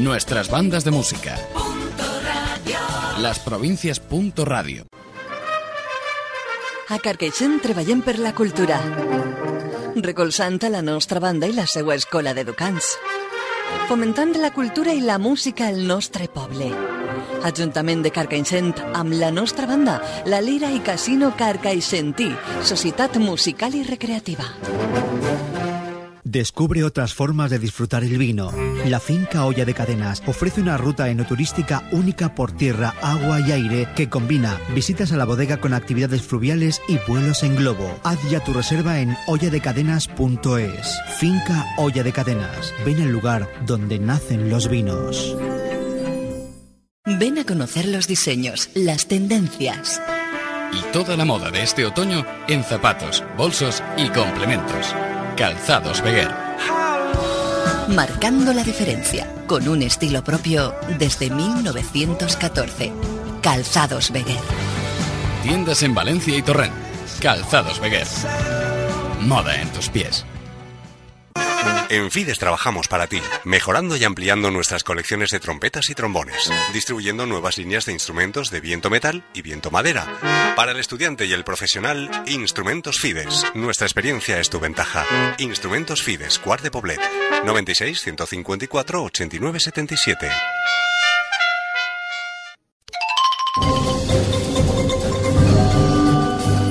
Nuestras bandas de música. Las provincias. Radio. A Carqueixent treballem per la cultura, recolzant a la nostra banda i la seva escola d'educants, fomentant la cultura i la música al nostre poble. Ajuntament de Carcaixent amb la nostra banda, la Lira i Casino Carcaixentí, Societat Musical i Recreativa. Descubre otras formas de disfrutar el vino. La finca Olla de Cadenas ofrece una ruta enoturística única por tierra, agua y aire que combina visitas a la bodega con actividades fluviales y vuelos en globo. Haz ya tu reserva en olladecadenas.es. Finca Olla de Cadenas. Ven al lugar donde nacen los vinos. Ven a conocer los diseños, las tendencias. Y toda la moda de este otoño en zapatos, bolsos y complementos. Calzados Beguer. Marcando la diferencia, con un estilo propio desde 1914. Calzados Beguer. Tiendas en Valencia y Torrent. Calzados Beguer. Moda en tus pies. En Fides trabajamos para ti, mejorando y ampliando nuestras colecciones de trompetas y trombones, distribuyendo nuevas líneas de instrumentos de viento metal y viento madera. Para el estudiante y el profesional, Instrumentos Fides. Nuestra experiencia es tu ventaja. Instrumentos Fides, Cuart de Poblet, 96 154 89 77.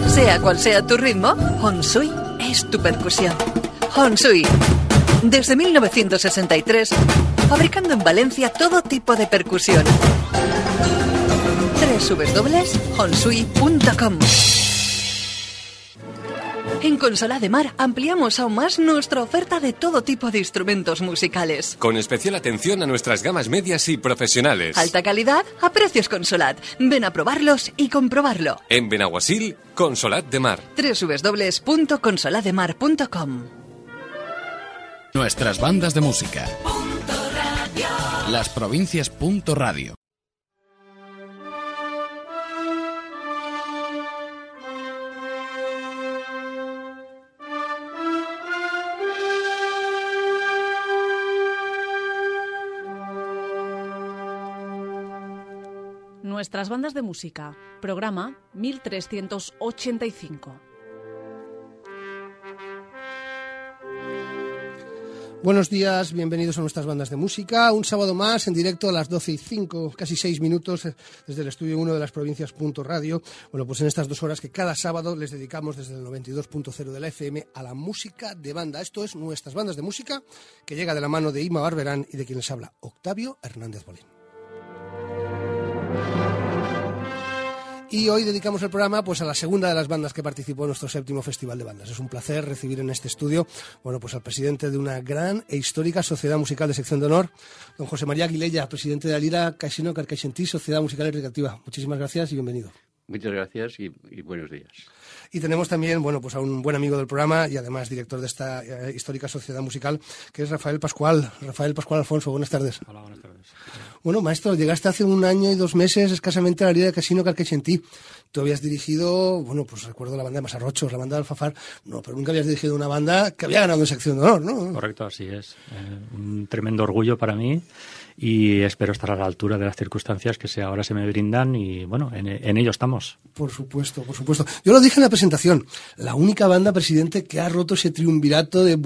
Sea cual sea tu ritmo, Honsui es tu percusión. Honsui desde 1963, fabricando en Valencia todo tipo de percusión. www.honsui.com en Consola de Mar ampliamos aún más nuestra oferta de todo tipo de instrumentos musicales. Con especial atención a nuestras gamas medias y profesionales. Alta calidad a precios Consolat. Ven a probarlos y comprobarlo. En Benaguasil, Consolat de Mar. www.consolademar.com Nuestras bandas de música. Las provincias. Radio. Nuestras bandas de música. Programa 1385. Buenos días, bienvenidos a nuestras bandas de música. Un sábado más en directo a las 12 y 5, casi 6 minutos eh, desde el estudio 1 de las provincias Radio. Bueno, pues en estas dos horas que cada sábado les dedicamos desde el 92.0 de la FM a la música de banda. Esto es nuestras bandas de música que llega de la mano de Ima Barberán y de quien les habla, Octavio Hernández Bolín. Y hoy dedicamos el programa pues a la segunda de las bandas que participó en nuestro séptimo Festival de Bandas. Es un placer recibir en este estudio bueno, pues al presidente de una gran e histórica sociedad musical de sección de honor, don José María Aguilella, presidente de la Lira Casino Carcaixentí, Sociedad Musical Recreativa. Muchísimas gracias y bienvenido. Muchas gracias y, buenos días. Y tenemos también, bueno, pues a un buen amigo del programa y además director de esta eh, histórica sociedad musical, que es Rafael Pascual. Rafael Pascual Alfonso, buenas tardes. Hola, buenas tardes. Bueno, maestro, llegaste hace un año y dos meses escasamente a la Liga de Casino Carquechentí. Tú habías dirigido, bueno, pues recuerdo la banda de Masarrochos, la banda de Alfafar, no, pero nunca habías dirigido una banda que había ganado en sección de honor, ¿no? Correcto, así es. Eh, un tremendo orgullo para mí y espero estar a la altura de las circunstancias que ahora se me brindan y bueno, en, ello estamos. Por supuesto, por supuesto. Yo lo dije en la presentación, la única banda, presidente, que ha roto ese triunvirato de,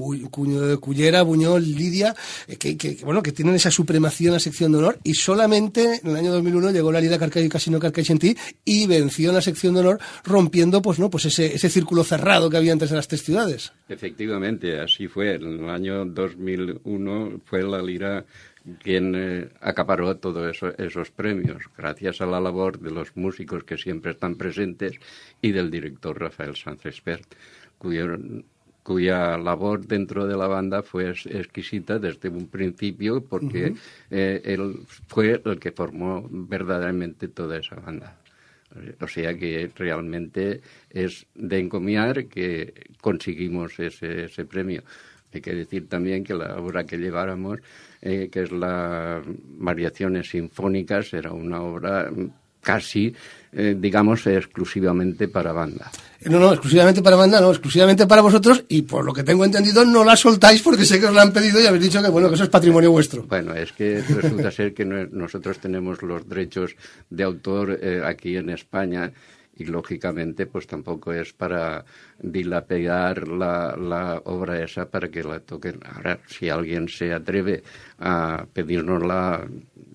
Cullera, Buñol, Lidia, eh, que, bueno, que tienen esa supremacía en la sección de honor y solamente en el año 2001 llegó la Liga Carcay Casino Carcaixentí y venció en la sección de honor rompiendo pues no pues ese, ese círculo cerrado que había entre las tres ciudades. Efectivamente, así fue. En el año 2001 fue la Lira quien eh, acaparó todos esos premios, gracias a la labor de los músicos que siempre están presentes y del director Rafael Sánchez Pert, cuya labor dentro de la banda fue exquisita desde un principio porque eh, él fue el que formó verdaderamente toda esa banda. O sea que realmente es de encomiar que conseguimos ese, ese premio. Hay que decir también que la obra que lleváramos eh, que es la Variaciones Sinfónicas, era una obra casi, eh, digamos, exclusivamente para banda. No, no, exclusivamente para banda, no, exclusivamente para vosotros y por lo que tengo entendido no la soltáis porque sé que os la han pedido y habéis dicho que bueno, que eso es patrimonio vuestro. Bueno, es que resulta ser que nosotros tenemos los derechos de autor eh, aquí en España y lógicamente pues tampoco es para dilapegar la, la, obra esa para que la toquen. Ahora, si alguien se atreve a pedirnosla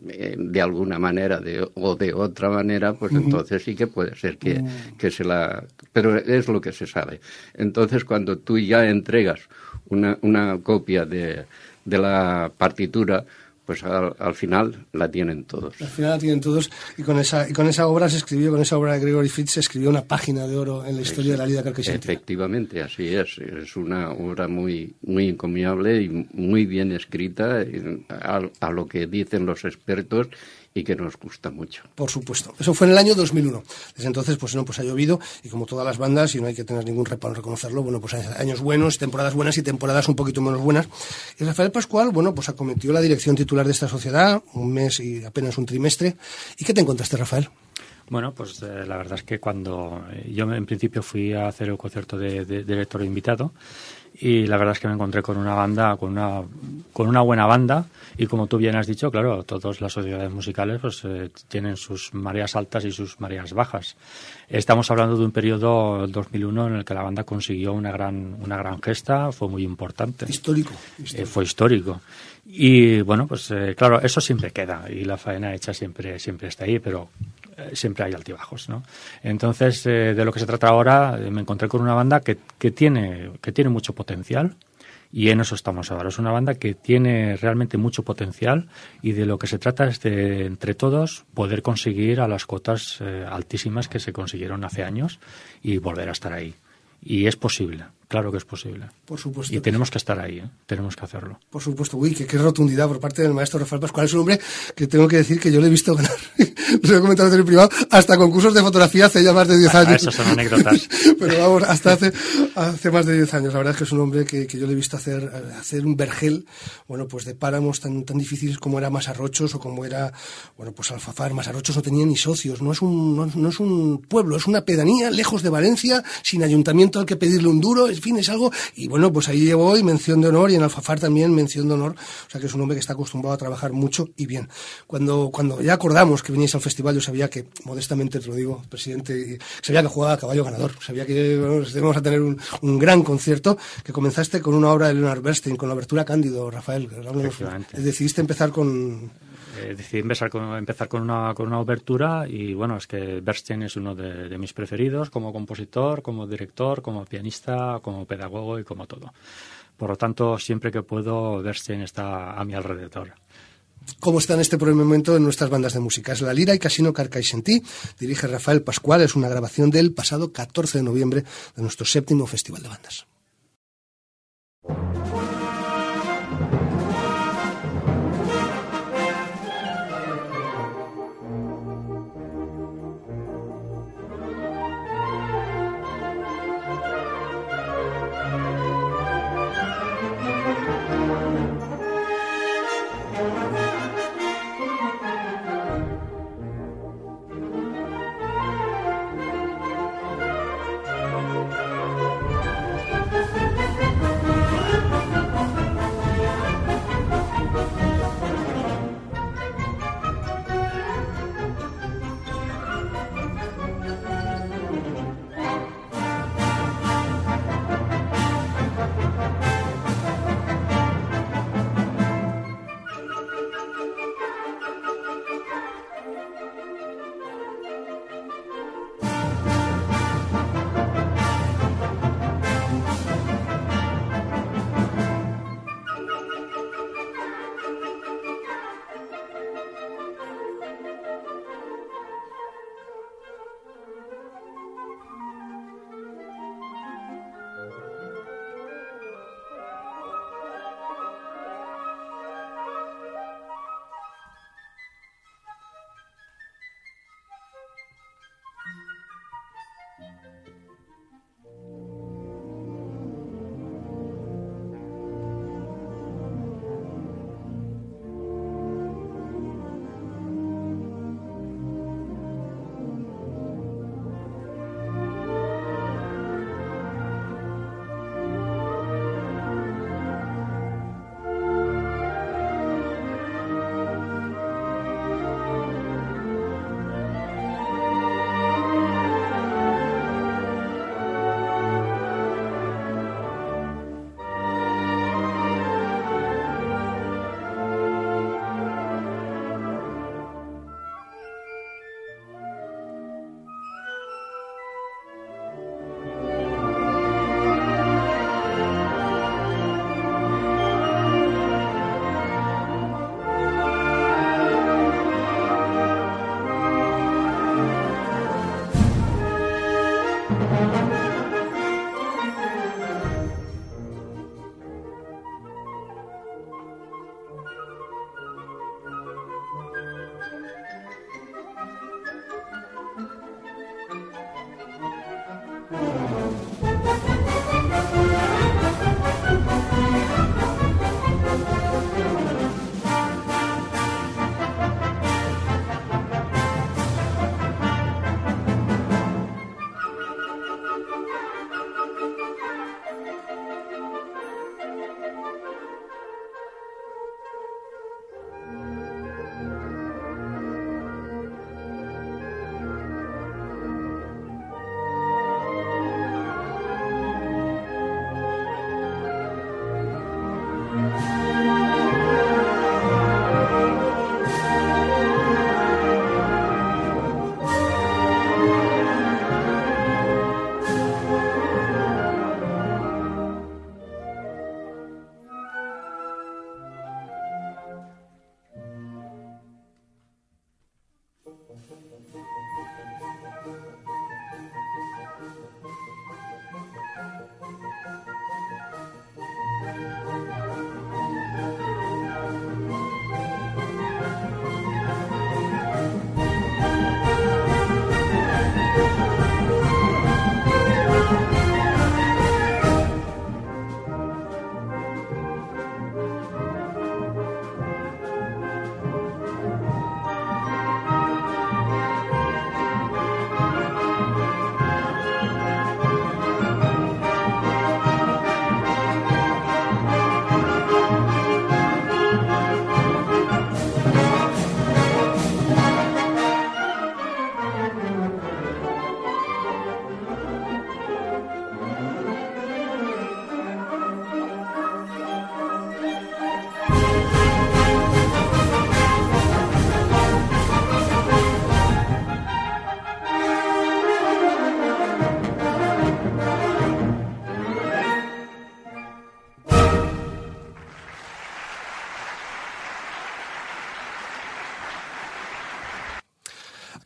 eh, de alguna manera de, o de otra manera, pues entonces sí que puede ser que, mm. que se la... Pero es lo que se sabe. Entonces, cuando tú ya entregas una, una copia de, de la partitura, pues al, final la tienen todos. Al final la tienen todos y con esa y con esa obra se escribió, con esa obra de Gregory Fitz se escribió una página de oro en la historia de la Liga Carquesentina. Efectivamente, así es. Es una obra muy muy encomiable y muy bien escrita a lo que dicen los expertos y que nos gusta mucho. Por supuesto. Eso fue en el año 2001. Desde entonces, pues no, pues ha llovido y como todas las bandas, y no hay que tener ningún reparo en reconocerlo, bueno, pues hay años buenos, temporadas buenas y temporadas un poquito menos buenas. Y Rafael Pascual, bueno, pues acometió la dirección titular de esta sociedad, un mes y apenas un trimestre. ¿Y qué te encontraste, Rafael? Bueno, pues eh, la verdad es que cuando eh, yo en principio fui a hacer el concierto de, de, de director invitado, y la verdad es que me encontré con una banda, con una, con una buena banda y como tú bien has dicho, claro, todas las sociedades musicales pues eh, tienen sus mareas altas y sus mareas bajas. Estamos hablando de un periodo 2001 en el que la banda consiguió una gran, una gran gesta, fue muy importante. Histórico. Eh, fue histórico. Y bueno, pues eh, claro, eso siempre queda y la faena hecha siempre, siempre está ahí, pero siempre hay altibajos, ¿no? Entonces, eh, de lo que se trata ahora, me encontré con una banda que, que, tiene, que tiene mucho potencial y en eso estamos ahora. Es una banda que tiene realmente mucho potencial y de lo que se trata es de, entre todos, poder conseguir a las cotas altísimas que se consiguieron hace años y volver a estar ahí. Y es posible. Claro que es posible. Por supuesto. Y tenemos que estar ahí, ¿eh? tenemos que hacerlo. Por supuesto. Uy, qué, rotundidad por parte del maestro Rafael Pascual. Es un hombre que tengo que decir que yo le he visto ganar, lo he comentado en el privado, hasta concursos de fotografía hace ya más de 10 años. Ah, son anécdotas. Pero vamos, hasta hace, hace más de 10 años. La verdad es que es un hombre que, que yo le he visto hacer, hacer un vergel, bueno, pues de páramos tan, tan difíciles como era Masarrochos o como era, bueno, pues Alfafar. Masarrochos no tenía ni socios. No es un, no, no es un pueblo, es una pedanía lejos de Valencia, sin ayuntamiento al que pedirle un duro. En fin, es algo y bueno, pues ahí llevo hoy mención de honor y en Alfafar también mención de honor. O sea que es un hombre que está acostumbrado a trabajar mucho y bien. Cuando, cuando ya acordamos que veníais al festival, yo sabía que, modestamente te lo digo, presidente, sabía que jugaba a caballo ganador. Sabía que bueno, a tener un, un, gran concierto que comenzaste con una obra de Leonard Bernstein, con la abertura Cándido, Rafael. Decidiste empezar con eh, decidí empezar con, empezar con una, con una obertura y bueno, es que Bernstein es uno de, mis preferidos como compositor, como director, como pianista, como pedagogo y como todo. Por lo tanto, siempre que puedo, Bernstein está a mi alrededor. ¿Cómo está en este momento en nuestras bandas de música? Es La Lira y Casino Sentí. dirige Rafael Pascual, es una grabación del pasado 14 de noviembre de nuestro séptimo Festival de Bandas.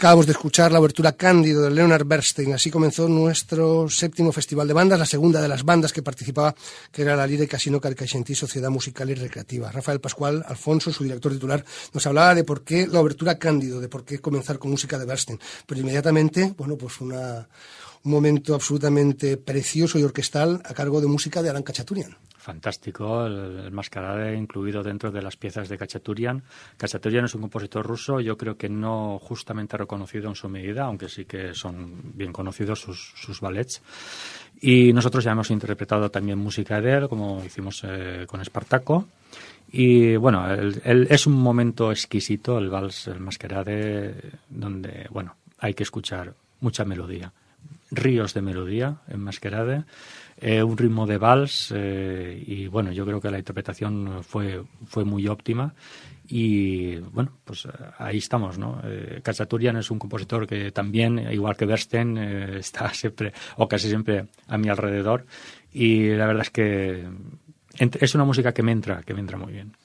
Acabamos de escuchar la obertura Cándido de Leonard Bernstein. Así comenzó nuestro séptimo festival de bandas, la segunda de las bandas que participaba, que era la Lire Casino Carcaixentí Sociedad Musical y Recreativa. Rafael Pascual Alfonso, su director titular, nos hablaba de por qué la obertura Cándido, de por qué comenzar con música de Bernstein. Pero inmediatamente, bueno, pues una, un momento absolutamente precioso y orquestal a cargo de música de Alan Cachaturian fantástico, el, mascarade incluido dentro de las piezas de Kachaturian. Kachaturian es un compositor ruso, yo creo que no justamente reconocido en su medida, aunque sí que son bien conocidos sus, sus ballets. Y nosotros ya hemos interpretado también música de él, como hicimos eh, con Espartaco. Y bueno, es un momento exquisito, el vals, el mascarade, donde, bueno, hay que escuchar mucha melodía, ríos de melodía en mascarade eh, un ritmo de vals eh, y bueno, yo creo que la interpretación fue, fue muy óptima y bueno, pues eh, ahí estamos, ¿no? Eh, es un compositor que también, igual que Bernstein, está siempre o casi siempre a mi alrededor y la verdad es que es una música que me entra, que me entra muy bien.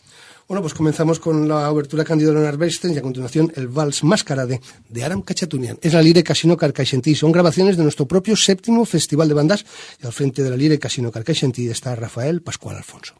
Bueno, pues comenzamos con la obertura Cándido Leonard Bernstein y a continuación el Vals Mascarade de Aram Cachatunian. Es la Lire Casino Carcaixentí. Son grabaciones de nuestro propio séptimo Festival de Bandas y al frente de la Lire Casino Carcaixentí está Rafael Pascual Alfonso.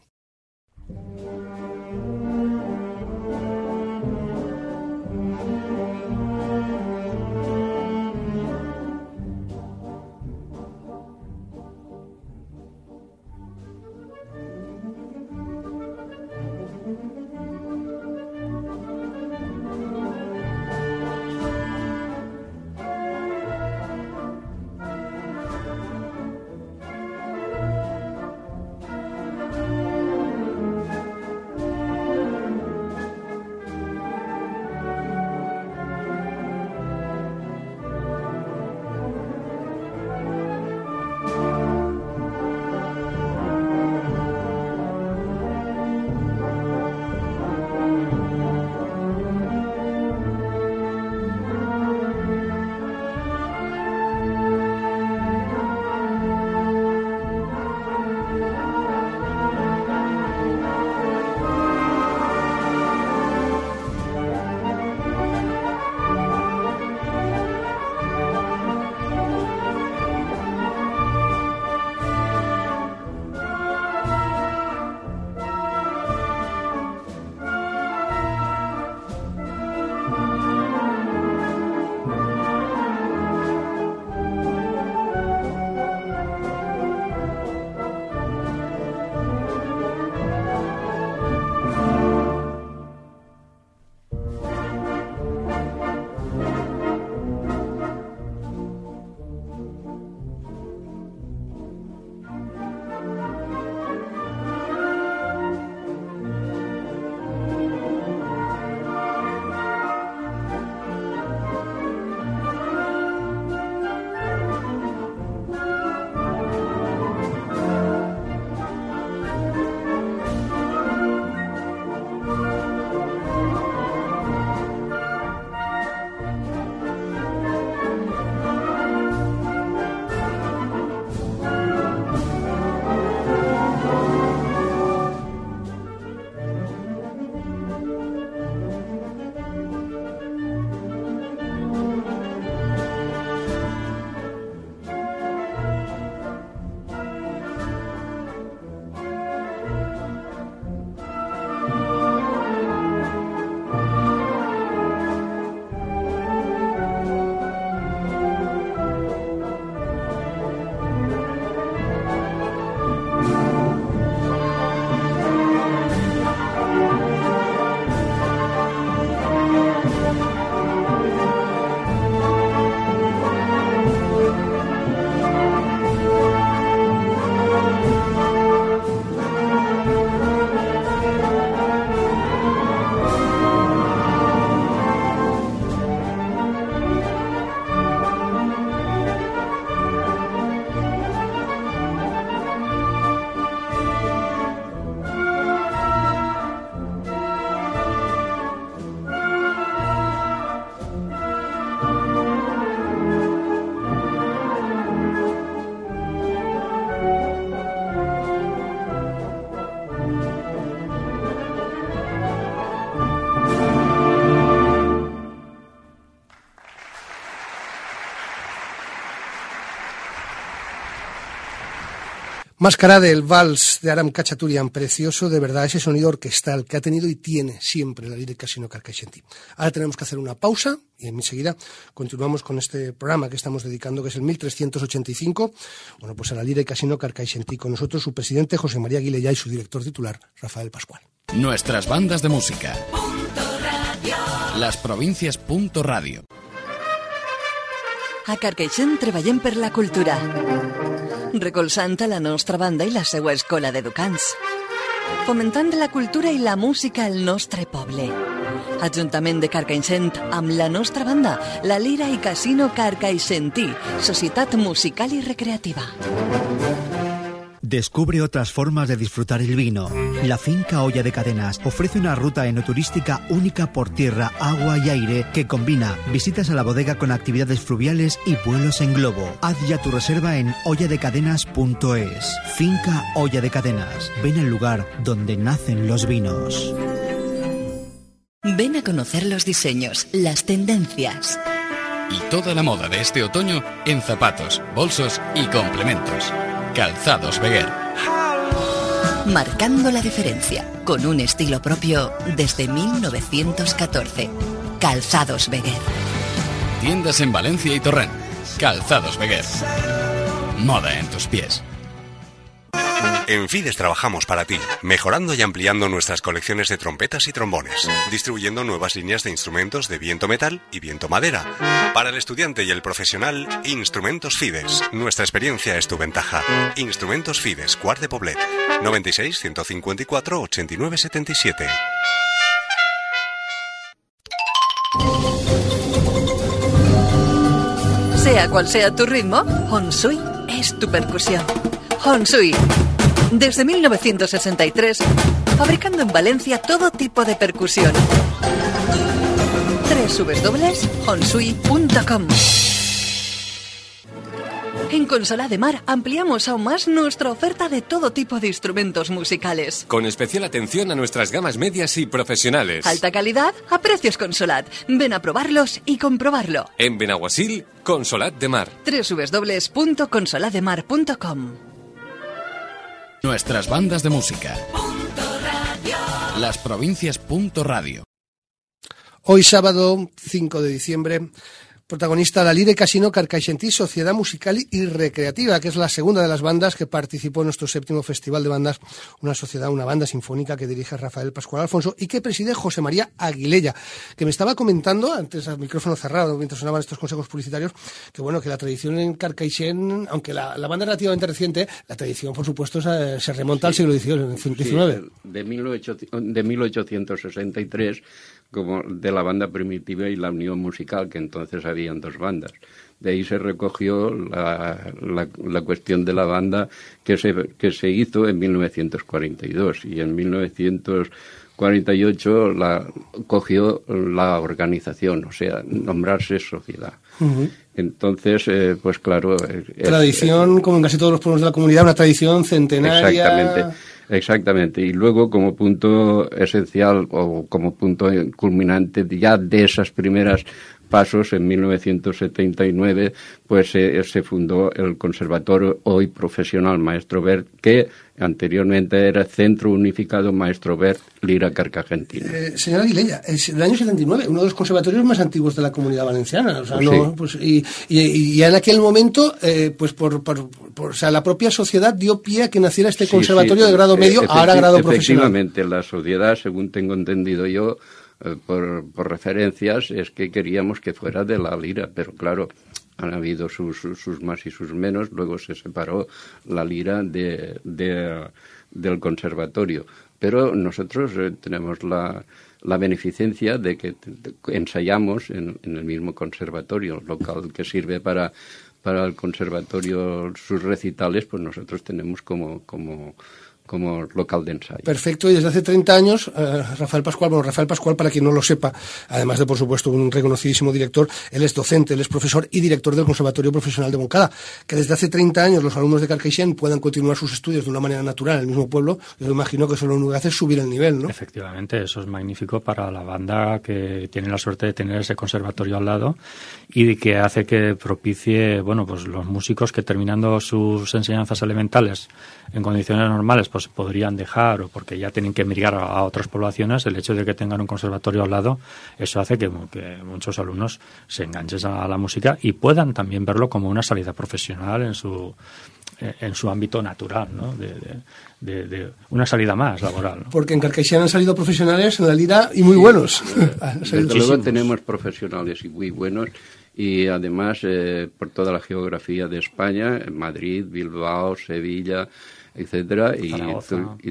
Máscara del vals de Aram Cachaturian, precioso, de verdad, ese sonido orquestal que ha tenido y tiene siempre la lírica Casino Carcaixenti. Ahora tenemos que hacer una pausa y enseguida continuamos con este programa que estamos dedicando, que es el 1385, bueno, pues a la lírica Casino Carcaixenti. Con nosotros su presidente José María Aguilella y su director titular, Rafael Pascual. Nuestras bandas de música. Las provincias. Radio. A Carcaixent treballem per la cultura recolzant la nostra banda i la seva escola d'educants, fomentant la cultura i la música al nostre poble. Ajuntament de Carcaixent amb la nostra banda, la Lira i Casino Carcaixentí, Societat Musical i Recreativa. Descubre otras formas de disfrutar el vino. La finca Olla de Cadenas ofrece una ruta enoturística única por tierra, agua y aire que combina visitas a la bodega con actividades fluviales y vuelos en globo. Haz ya tu reserva en olladecadenas.es. Finca Olla de Cadenas. Ven al lugar donde nacen los vinos. Ven a conocer los diseños, las tendencias. Y toda la moda de este otoño en zapatos, bolsos y complementos. Calzados Beguer. Marcando la diferencia, con un estilo propio desde 1914. Calzados Beguer. Tiendas en Valencia y Torrent. Calzados Beguer. Moda en tus pies. En Fides trabajamos para ti, mejorando y ampliando nuestras colecciones de trompetas y trombones, distribuyendo nuevas líneas de instrumentos de viento metal y viento madera. Para el estudiante y el profesional, Instrumentos Fides. Nuestra experiencia es tu ventaja. Instrumentos Fides, Cuart de Poblet, 96 154 89 77. Sea cual sea tu ritmo, Honsui es tu percusión. Honsui desde 1963, fabricando en Valencia todo tipo de percusión. www.honsui.com en Consola de Mar ampliamos aún más nuestra oferta de todo tipo de instrumentos musicales. Con especial atención a nuestras gamas medias y profesionales. Alta calidad a precios Consolat. Ven a probarlos y comprobarlo. En Benaguasil, Consolat de Mar. www.consolademar.com Nuestras bandas de música. Las provincias. Radio. Hoy sábado 5 de diciembre protagonista la Lire Casino Carcaixentí Sociedad Musical y Recreativa, que es la segunda de las bandas que participó en nuestro séptimo Festival de Bandas, una sociedad, una banda sinfónica que dirige Rafael Pascual Alfonso y que preside José María Aguilella, que me estaba comentando antes al micrófono cerrado, mientras sonaban estos consejos publicitarios, que bueno, que la tradición en Carcaixent, aunque la, banda es relativamente reciente, la tradición, por supuesto, se, remonta al siglo XIX. de, 1863 como de la banda primitiva y la unión musical, que entonces habían dos bandas. De ahí se recogió la, la, cuestión de la banda que se, que se hizo en 1942 y en 1948 la, cogió la organización, o sea, nombrarse sociedad. Entonces, eh, pues claro. tradición, como en casi todos los pueblos de la comunidad, una tradición centenaria. Exactamente. Exactamente. Y luego, como punto esencial o como punto culminante ya de esas primeras pasos, en 1979, pues eh, se fundó el Conservatorio hoy profesional Maestro Bert, que anteriormente era Centro Unificado Maestro Bert Lira Carcagentina. Eh, señora Aguilella, es el año 79, uno de los conservatorios más antiguos de la comunidad valenciana. O sea, no, pues, y, y, en aquel momento, eh, pues por, por, o sea, la propia sociedad dio pie a que naciera este conservatorio de grado medio, ahora grado profesional. Efectivamente, la sociedad, según tengo entendido yo, eh, por, por, referencias es que queríamos que fuera de la lira, pero claro, han habido sus, sus, más y sus menos, luego se separó la lira de, del conservatorio. Pero nosotros eh, tenemos la, la beneficencia de que ensayamos en, en, el mismo conservatorio local que sirve para, para el conservatorio sus recitales, pues nosotros tenemos como, como como local de ensayo. Perfecto, y desde hace 30 años, eh, Rafael Pascual, bueno, Rafael Pascual, para quien no lo sepa, además de, por supuesto, un reconocidísimo director, él es docente, él es profesor y director del Conservatorio Profesional de Moncada, que desde hace 30 años los alumnos de Carcaixent puedan continuar sus estudios de una manera natural en el mismo pueblo, yo imagino que eso lo único que hace es subir el nivel, ¿no? Efectivamente, eso es magnífico para la banda que tiene la suerte de tener ese conservatorio al lado y que hace que propicie, bueno, pues los músicos que terminando sus enseñanzas elementales en condiciones normales pues podrían dejar o porque ya tienen que migrar a, otras poblaciones, el hecho de que tengan un conservatorio al lado, eso hace que, muchos alumnos se enganchen a la música y puedan también verlo como una salida profesional en su en su ámbito natural, ¿no? de, una salida más laboral. Porque en Carcaixent han salido profesionales en la lira y muy buenos. Desde luego tenemos profesionales y muy buenos y además eh, por toda la geografía de España, Madrid, Bilbao, Sevilla, etcétera, y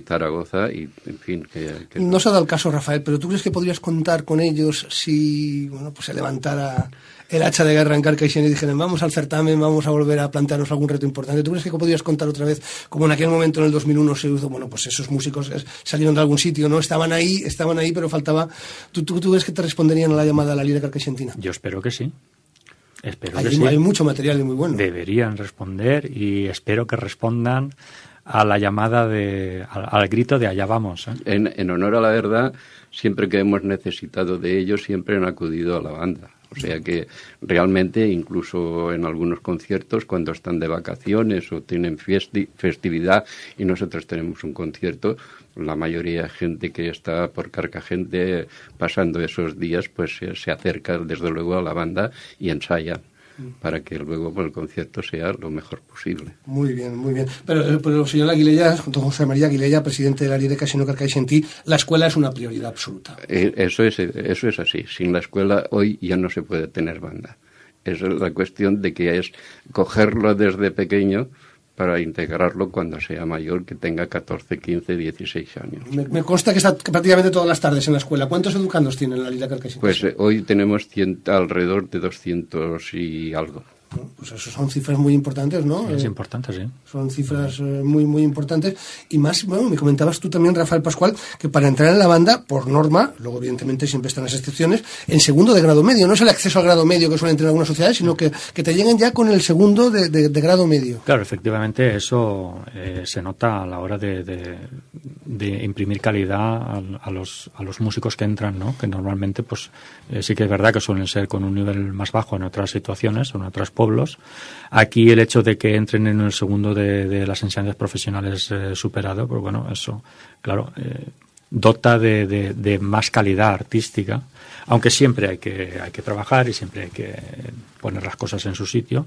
Zaragoza. y en fin. Que, No se ha dado el caso, Rafael, pero ¿tú crees que podrías contar con ellos si bueno, pues se levantara el hacha de guerra en Carcaixent y dijeran vamos al certamen, vamos a volver a plantearnos algún reto importante? ¿Tú crees que podrías contar otra vez, como en aquel momento en el 2001 se hizo, bueno, pues esos músicos salieron de algún sitio, ¿no? Estaban ahí, estaban ahí, pero faltaba... ¿Tú, tú, tú crees que te responderían a la llamada a la lira carcaixentina? Yo espero que sí. Espero hay, que sí. hay mucho material y muy bueno. Deberían responder y espero que respondan a la llamada de, al, grito de allá vamos. ¿eh? En, en, honor a la verdad, siempre que hemos necesitado de ellos, siempre han acudido a la banda. O sea que realmente, incluso en algunos conciertos, cuando están de vacaciones o tienen festividad y nosotros tenemos un concierto, la mayoría de gente que está por Carcagente pasando esos días, pues se acerca desde luego a la banda y ensaya para que luego el concierto sea lo mejor posible. Muy bien, muy bien. Pero, eh, pero señor Aguilella, don José María Aguilella, presidente de la Lire Casino Carcaixentí, la escuela es una prioridad absoluta. Eh, eso es, eso es así. Sin la escuela hoy ya no se puede tener banda. Es la cuestión de que es cogerlo desde pequeño para integrarlo cuando sea mayor, que tenga 14, 15, 16 años. Me, consta que está prácticamente todas las tardes en la escuela. ¿Cuántos educandos tienen la Lira Carcassonne? Pues eh, hoy tenemos alrededor de 200 y algo pues eso son cifras muy importantes, ¿no? Es eh, importante, sí. Son cifras eh, muy, muy importantes. Y más, bueno, me comentabas tú también, Rafael Pascual, que para entrar en la banda, por norma, luego evidentemente siempre están las excepciones, en segundo de grado medio. No es el acceso al grado medio que suelen tener algunas sociedades, sino que, que te lleguen ya con el segundo de, de, grado medio. Claro, efectivamente, eso eh, se nota a la hora de, de imprimir calidad a, a, los, a los músicos que entran, ¿no? Que normalmente, pues, sí que es verdad que suelen ser con un nivel más bajo en otras situaciones en otras pueblos. Aquí el hecho de que entren en el segundo de, las enseñanzas profesionales eh, superado, pues bueno, eso, claro, eh, dota de, más calidad artística, aunque siempre hay que, hay que trabajar y siempre hay que poner las cosas en su sitio,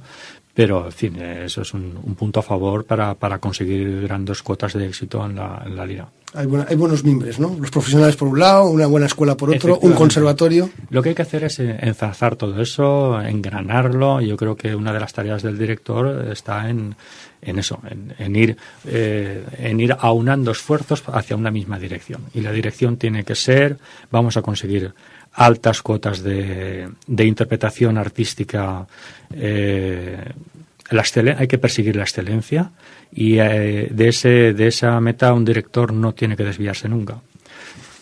pero, en fin, eso es un, punto a favor para, para, conseguir grandes cuotas de éxito en la, en la lira. Hay, hay, buenos mimbres, ¿no? Los profesionales por un lado, una buena escuela por otro, un conservatorio. Lo que hay que hacer es enzarzar todo eso, engranarlo. Yo creo que una de las tareas del director está en, en eso, en, ir, eh, en ir aunando esfuerzos hacia una misma dirección. Y la dirección tiene que ser, vamos a conseguir altas cuotas de, de interpretación artística. Eh, la hay que perseguir la excelencia y eh, de, ese, de esa meta un director no tiene que desviarse nunca.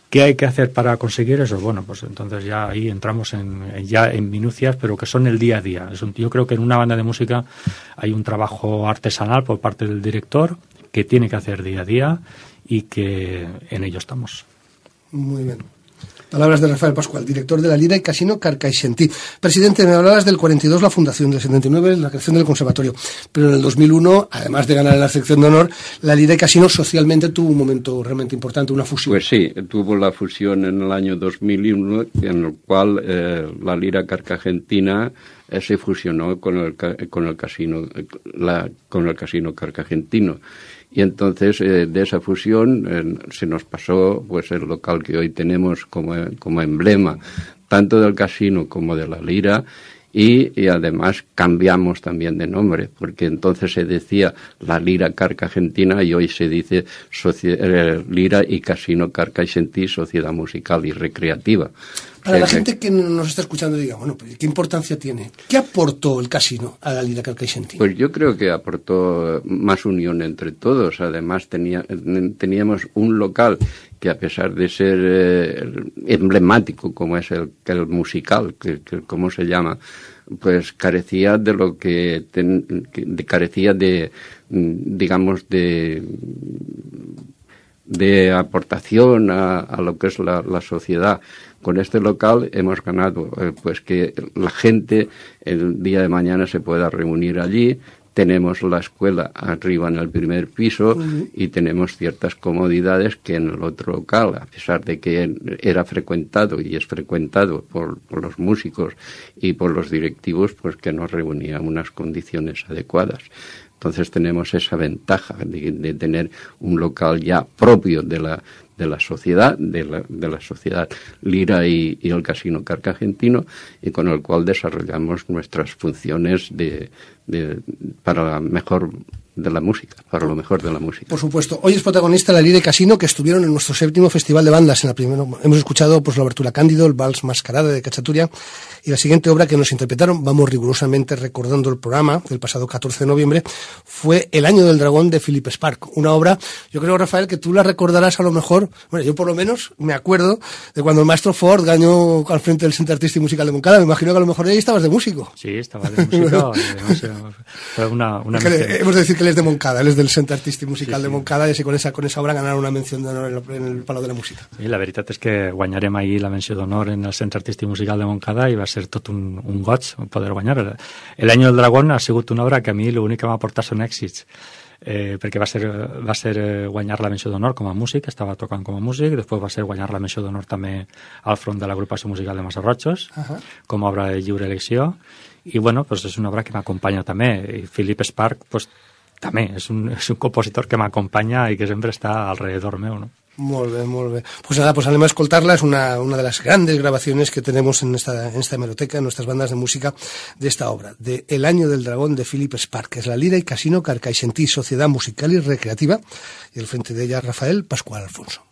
¿Qué hay que hacer para conseguir eso? Bueno, pues entonces ya ahí entramos en, ya en minucias, pero que son el día a día. Yo creo que en una banda de música hay un trabajo artesanal por parte del director que tiene que hacer día a día y que en ello estamos. Muy bien. Palabras de Rafael Pascual, director de la Lira y Casino Carcaixentí. Presidente, me hablabas del 42, la fundación, del 79, la creación del conservatorio. Pero en el 2001, además de ganar la sección de honor, la Lira y Casino socialmente tuvo un momento realmente importante, una fusión. Pues sí, tuvo la fusión en el año 2001, en el cual eh, la Lira Carcagentina eh, se fusionó con el, con el casino, la, con el casino carcagentino y entonces eh, de esa fusión se nos pasó pues el local que hoy tenemos como, como emblema tanto del casino como de la lira y, además cambiamos también de nombre, porque entonces se decía la Lira Carca Argentina y hoy se dice eh, Lira y Casino Carca y Sentí Sociedad Musical y Recreativa. Para la gente que nos está escuchando diga, bueno, ¿qué importancia tiene? ¿Qué aportó el casino a la Lira Carca y Sentí? Pues yo creo que aportó más unión entre todos. Además tenía, teníamos un local que a pesar de ser eh, emblemático como es el, el musical, que, que, como se llama, pues carecía de lo que, carecía de digamos de de aportación a, lo que es la, la, sociedad. Con este local hemos ganado eh, pues que la gente el día de mañana se pueda reunir allí, tenemos la escuela arriba en el primer piso y tenemos ciertas comodidades que en el otro local, a pesar de que era frecuentado y es frecuentado por, los músicos y por los directivos, pues que no reunía unas condiciones adecuadas. Entonces tenemos esa ventaja de, tener un local ya propio de la, de la sociedad, de la, de la sociedad Lira y, el Casino Carca Argentino, y con el cual desarrollamos nuestras funciones de, para la mejor de la música, para lo mejor de la música. Por supuesto. Hoy es protagonista la Lira y Casino, que estuvieron en nuestro séptimo festival de bandas. En la primera hemos escuchado pues la abertura Cándido, el vals Mascarada de Cachaturia, y la siguiente obra que nos interpretaron, vamos rigurosamente recordando el programa del pasado 14 de noviembre, fue El Año del Dragón de Philip Spark. Una obra, yo creo, Rafael, que tú la recordarás a lo mejor, bueno, yo por lo menos me acuerdo de cuando el maestro Ford ganó al frente del Centro Artístico y Musical de Moncada. Me imagino que a lo mejor ahí estabas de músico. Sí, estaba de músico. una, una hemos de decir que él es de Moncada, él es del Centro Artístico y Musical sí, de Moncada, y así con esa, con esa obra ganaron una mención de honor en el, en el Palo de la Música. Sí, la veritat és que guanyarem ahir la menció d'honor en el Centre Artístic Musical de Montcada i va ser tot un, un goig poder guanyar. El Año del Dragón ha sigut una obra que a mi l'únic que m'ha portat són èxits eh, perquè va ser, va ser eh, guanyar la menció d'honor com a músic, estava tocant com a músic, després va ser guanyar la menció d'honor també al front de l'agrupació musical de Massarrotxos, uh -huh. com a obra de lliure elecció, i bueno, pues és una obra que m'acompanya també, i Philip Spark pues, també és un, és un compositor que m'acompanya i que sempre està alrededor meu, no? Molt bé, molt bé. Pues nada, pues anem a escoltarla. Es una, una de las grandes grabaciones que tenemos en esta, en esta hemeroteca, en nuestras bandas de música, de esta obra, de El Año del Dragón de Philip Spark, es la Lira y Casino Carcaixentí, Sociedad Musical y Recreativa, y al frente de ella Rafael Pascual Alfonso.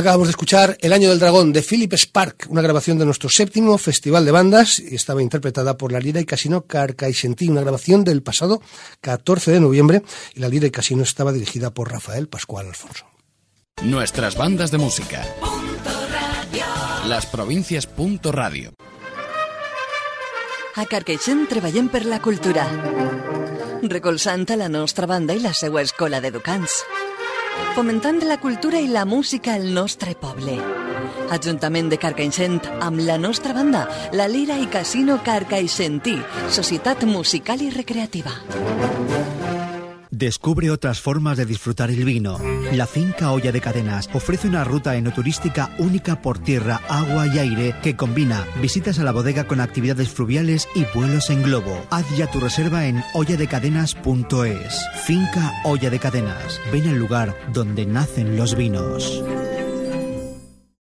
Acabamos de escuchar El Año del Dragón de Philip Spark, una grabación de nuestro séptimo Festival de Bandas y estaba interpretada por la Lira y Casino Carcaixentí, una grabación del pasado 14 de noviembre y la Lira y Casino estaba dirigida por Rafael Pascual Alfonso. Nuestras bandas de música. Las provincias. Radio. A Carcaixent treballem per la cultura, recolzant a la nostra banda i la seva escola d'educants, fomentant la cultura i la música al nostre poble. Ajuntament de Carcaixent amb la nostra banda, la Lira i Casino Carcaixentí, Societat Musical i Recreativa. Descubre otras formas de disfrutar el vino. La finca Olla de Cadenas ofrece una ruta enoturística única por tierra, agua y aire que combina visitas a la bodega con actividades fluviales y vuelos en globo. Haz ya tu reserva en olladecadenas.es. Finca Olla de Cadenas. Ven al lugar donde nacen los vinos.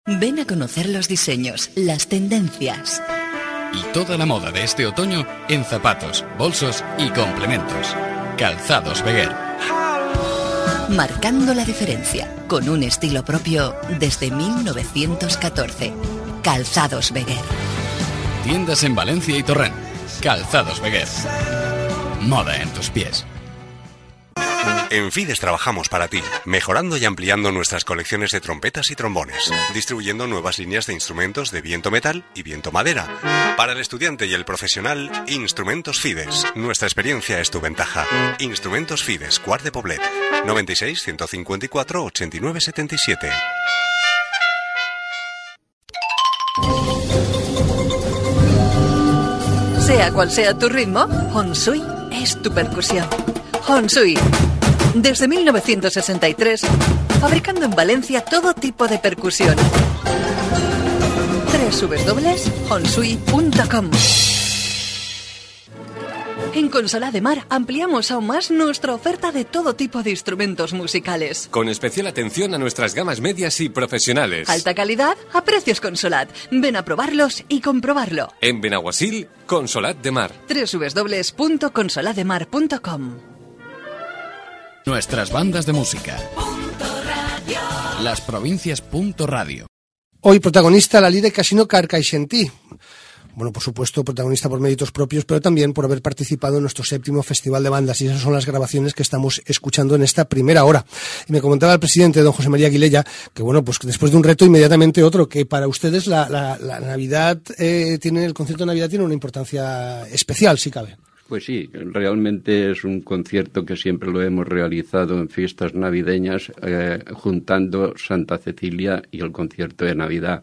Ven a conocer los diseños, las tendencias. Y toda la moda de este otoño en zapatos, bolsos y complementos. Calzados Beguer. Marcando la diferencia, con un estilo propio desde 1914. Calzados Beguer. Tiendas en Valencia y Torrent. Calzados Beguer. Moda en tus pies. En Fides trabajamos para ti, mejorando y ampliando nuestras colecciones de trompetas y trombones, distribuyendo nuevas líneas de instrumentos de viento metal y viento madera. Para el estudiante y el profesional, Instrumentos Fides. Nuestra experiencia es tu ventaja. Instrumentos Fides, Cuart de Poblet, 96 154 89 77. Sea cual sea tu ritmo, Honsui es tu percusión. Honsui. Desde 1963, fabricando en Valencia todo tipo de percusión. www.honsui.com En Consola de Mar ampliamos aún más nuestra oferta de todo tipo de instrumentos musicales. Con especial atención a nuestras gamas medias y profesionales. Alta calidad a precios Consolat. Ven a probarlos y comprobarlo. En Benaguasil, Consolat de Mar. www.consolademar.com Nuestras bandas de música. Las provincias. Radio. Hoy protagonista la y Casino Carcaixentí. Bueno, por supuesto, protagonista por méritos propios, pero también por haber participado en nuestro séptimo Festival de Bandas. Y esas son las grabaciones que estamos escuchando en esta primera hora. Y me comentaba el presidente, don José María Aguilella, que bueno, pues después de un reto, inmediatamente otro, que para ustedes la, la- la Navidad eh, tiene, el concierto de Navidad tiene una importancia especial, si cabe. Pues sí, realmente es un concierto que siempre lo hemos realizado en fiestas navideñas, eh, juntando Santa Cecilia y el concierto de Navidad.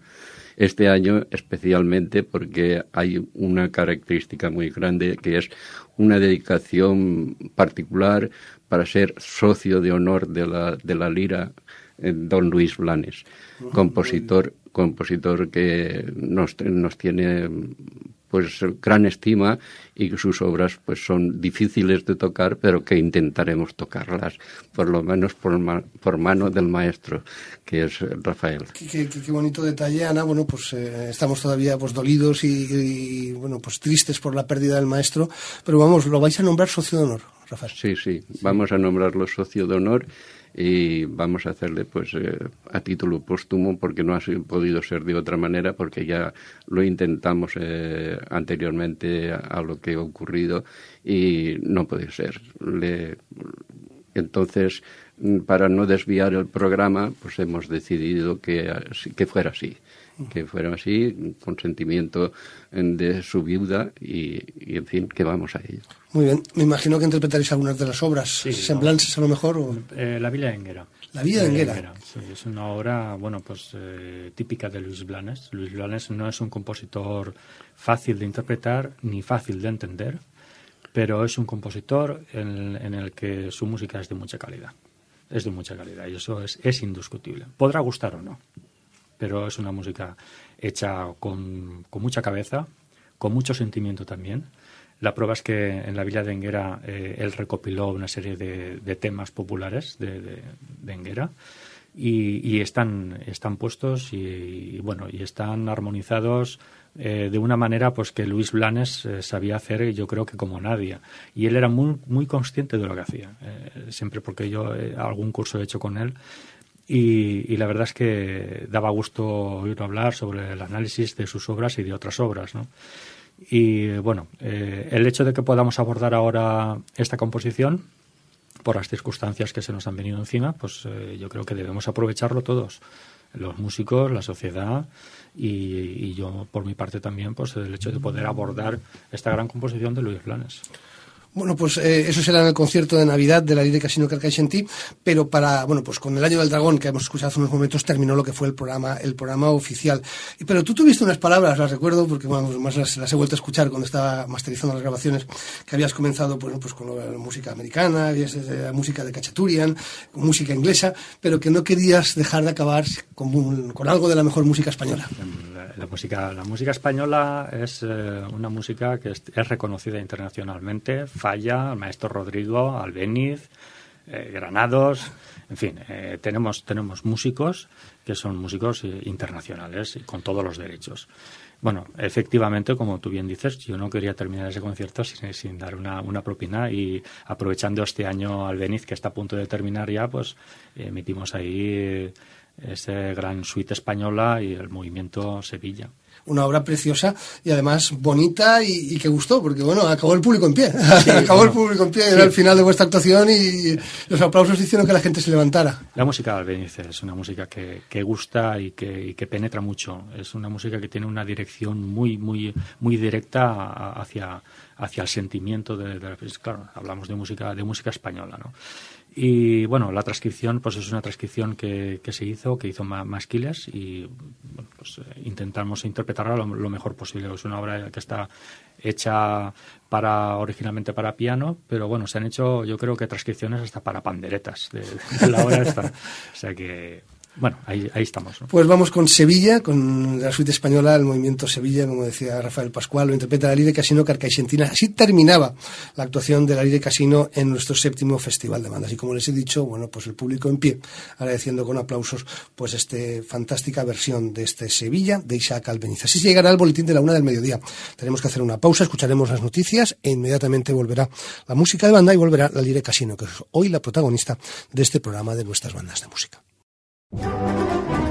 Este año especialmente porque hay una característica muy grande que es una dedicación particular para ser socio de honor de la, de la lira eh, don Luis Blanes, compositor, compositor que nos, nos tiene pues gran estima y que sus obras pues son difíciles de tocar pero que intentaremos tocarlas por lo menos por, ma- por mano del maestro que es Rafael Qué, qué- qué- bonito detalle, Ana. Bueno, pues eh, estamos todavía pues dolidos y, y, bueno, pues tristes por la pérdida del maestro, pero vamos, lo vais a nombrar socio de honor, Rafael. sí sí vamos a nombrarlo socio de honor y vamos a hacerle pues eh, a título póstumo porque no ha podido ser de otra manera porque ya lo intentamos eh, anteriormente a, a lo que ha ocurrido y no puede ser. Le- entonces para no desviar el programa pues hemos decidido que, que fuera así que fuera así con sentimiento eh, de su viuda y, y, en fin que vamos a ello Muy bien, me imagino que interpretaréis algunas de las obras, Sí, semblances a lo mejor. o- Eh, la Villa de Enguera. La Villa de Enguera. Sí, es una obra, bueno, pues eh, típica de Luis Blanes. Luis Blanes no es un compositor fácil de interpretar ni fácil de entender, pero es un compositor en, en el que su música es de mucha calidad. Es de mucha calidad y eso es, es indiscutible. Podrá gustar o no, pero es una música hecha con, con mucha cabeza, con mucho sentimiento también. La prueba es que en la Villa de Enguera eh, él recopiló una serie de, de temas populares de, de, Enguera y, y están, están puestos y, y, bueno y están armonizados eh, de una manera pues que Luis Blanes eh, sabía hacer yo creo que como nadie y él era muy muy consciente de lo que hacía Eh, siempre porque yo algún curso he hecho con él y, la verdad es que daba gusto oírlo hablar sobre el análisis de sus obras y de otras obras, ¿no? Y bueno, el hecho de que podamos abordar ahora esta composición por las circunstancias que se nos han venido encima, pues yo creo que debemos aprovecharlo todos, los músicos, la sociedad y, y, yo por mi parte también, pues el hecho de poder abordar esta gran composición de Luis Planes. Bueno, pues eh, eso será en el concierto de Navidad de la Lire Casino Carcaixentí, pero para, bueno, pues con el Año del Dragón, que hemos escuchado hace unos momentos, terminó lo que fue el programa, el programa oficial. Pero tú tuviste unas palabras, las recuerdo, porque bueno, más las, he vuelto a escuchar cuando estaba masterizando las grabaciones, que habías comenzado, bueno, pues con la música americana, habías eh, la música de Cachaturian, música inglesa, pero que no querías dejar de acabar con, con algo de la mejor música española. La, música, la música española es eh, una música que es, reconocida internacionalmente Falla, al maestro Rodrigo, Albeniz, eh, Granados, en fin, eh, tenemos, tenemos músicos que son músicos eh, internacionales y con todos los derechos. Bueno, efectivamente, como tú bien dices, yo no quería terminar ese concierto sin, sin dar una, una, propina y aprovechando este año Albeniz, que está a punto de terminar ya, pues emitimos ahí ese gran suite española y el movimiento Sevilla una obra preciosa y además bonita y, que gustó, porque bueno, acabó el público en pie. acabó el público en pie, era el final de vuestra actuación y los aplausos hicieron que la gente se levantara. La música de Albeniz es una música que, que gusta y que, y que, penetra mucho. Es una música que tiene una dirección muy, muy, muy directa hacia, hacia el sentimiento de, de claro, hablamos de música, de música española, ¿no? Y bueno, la transcripción, pues es una transcripción que, que se hizo, que hizo Masquiles y pues, eh, intentamos interpretarla lo, mejor posible. Es una obra que está hecha para originalmente para piano, pero bueno, se han hecho yo creo que transcripciones hasta para panderetas de, de la obra esta. O sea que bueno, ahí, estamos. Pues vamos con Sevilla, con la suite española, el movimiento Sevilla, como decía Rafael Pascual, lo interpreta la Lire Casino Carcaixentina. Así terminaba la actuación de la Lire Casino en nuestro séptimo Festival de Bandas. Y como les he dicho, bueno, pues el público en pie, agradeciendo con aplausos pues esta fantástica versión de este Sevilla de Isaac Albeniz. Así llegará el boletín de la una del mediodía. Tenemos que hacer una pausa, escucharemos las noticias e inmediatamente volverá la música de banda y volverá la Lire Casino, que es hoy la protagonista de este programa de nuestras bandas de música. Música